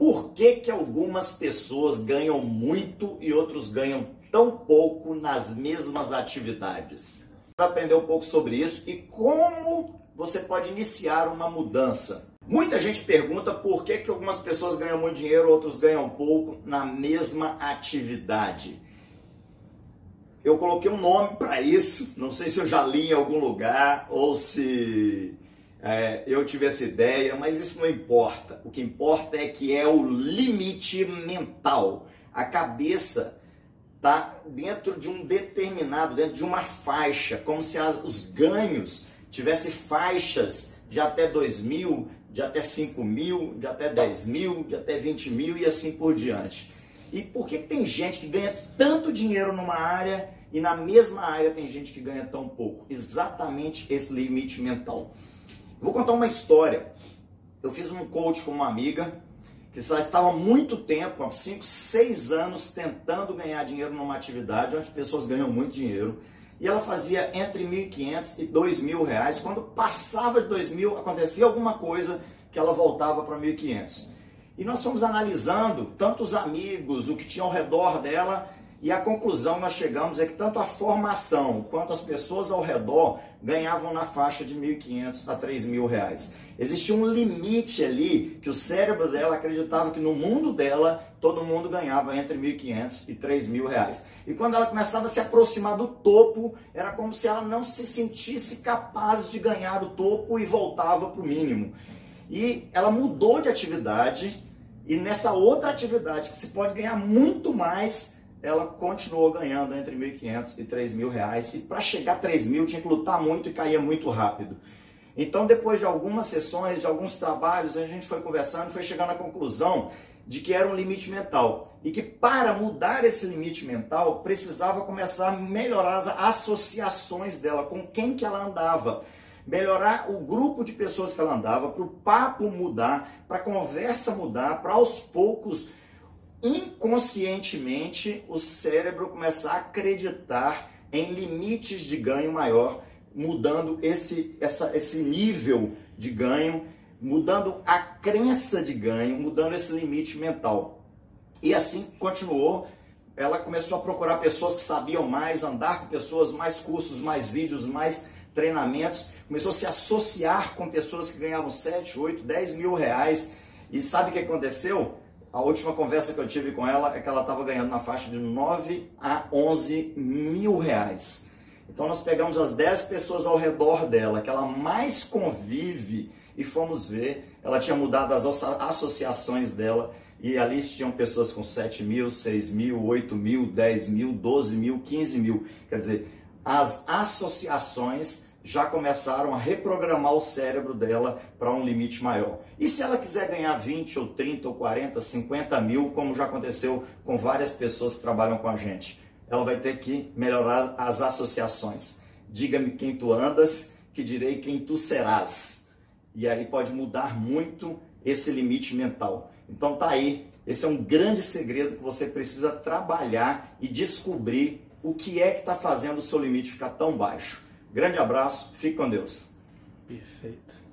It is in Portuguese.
Por que, que algumas pessoas ganham muito e outros ganham tão pouco nas mesmas atividades? Aprender um pouco sobre isso e como você pode iniciar uma mudança. Muita gente pergunta por que, que algumas pessoas ganham muito dinheiro, outros ganham pouco na mesma atividade. Eu coloquei um nome para isso, não sei se eu já li em algum lugar ou se é, eu tive essa ideia, mas isso não importa. O que importa é que é o limite mental. A cabeça está dentro de um determinado, dentro de uma faixa, como se as, os ganhos tivessem faixas de até 2 mil, de até 5 mil, de até 10 mil, de até 20 mil e assim por diante. E por que tem gente que ganha tanto dinheiro numa área e na mesma área tem gente que ganha tão pouco? Exatamente esse limite mental. Vou contar uma história. Eu fiz um coach com uma amiga que já estava há muito tempo, há 5, 6 anos, tentando ganhar dinheiro numa atividade onde pessoas ganham muito dinheiro. E ela fazia entre 1.500 e 2.000 reais. Quando passava de 2.000, acontecia alguma coisa que ela voltava para 1.500. E nós fomos analisando tanto os amigos, o que tinha ao redor dela, e a conclusão nós chegamos é que tanto a formação quanto as pessoas ao redor ganhavam na faixa de 1.500 a 3.000 reais. Existia um limite ali que o cérebro dela acreditava que no mundo dela todo mundo ganhava entre 1.500 e 3.000 reais. E quando ela começava a se aproximar do topo, era como se ela não se sentisse capaz de ganhar o topo e voltava para o mínimo. E ela mudou de atividade e nessa outra atividade, que se pode ganhar muito mais, ela continuou ganhando entre 1.500 e 3.000 reais. E para chegar a 3.000 tinha que lutar muito e caía muito rápido. Então, depois de algumas sessões, de alguns trabalhos, a gente foi conversando e foi chegando à conclusão de que era um limite mental. E que para mudar esse limite mental, precisava começar a melhorar as associações dela, com quem que ela andava melhorar o grupo de pessoas que ela andava, para o papo mudar, para a conversa mudar, para aos poucos, inconscientemente, o cérebro começar a acreditar em limites de ganho maior, mudando esse, essa, esse nível de ganho, mudando a crença de ganho, mudando esse limite mental. E assim continuou. Ela começou a procurar pessoas que sabiam mais, andar com pessoas, mais cursos, mais vídeos, mais treinamentos, começou a se associar com pessoas que ganhavam 7, 8, 10 mil reais. E sabe o que aconteceu? A última conversa que eu tive com ela é que ela estava ganhando na faixa de 9 a 11 mil reais. Então nós pegamos as 10 pessoas ao redor dela, que ela mais convive, e fomos ver. Ela tinha mudado as associações dela, e ali tinham pessoas com 7 mil, 6 mil, 8 mil, 10 mil, 12 mil, 15 mil. Quer dizer, as associações já começaram a reprogramar o cérebro dela para um limite maior. E se ela quiser ganhar 20 ou 30 ou 40, 50 mil, como já aconteceu com várias pessoas que trabalham com a gente, ela vai ter que melhorar as associações. Diga-me quem tu andas, que direi quem tu serás. E aí pode mudar muito esse limite mental. Então tá aí, esse é um grande segredo que você precisa trabalhar e descobrir o que é que está fazendo o seu limite ficar tão baixo. Grande abraço, fique com Deus. Perfeito.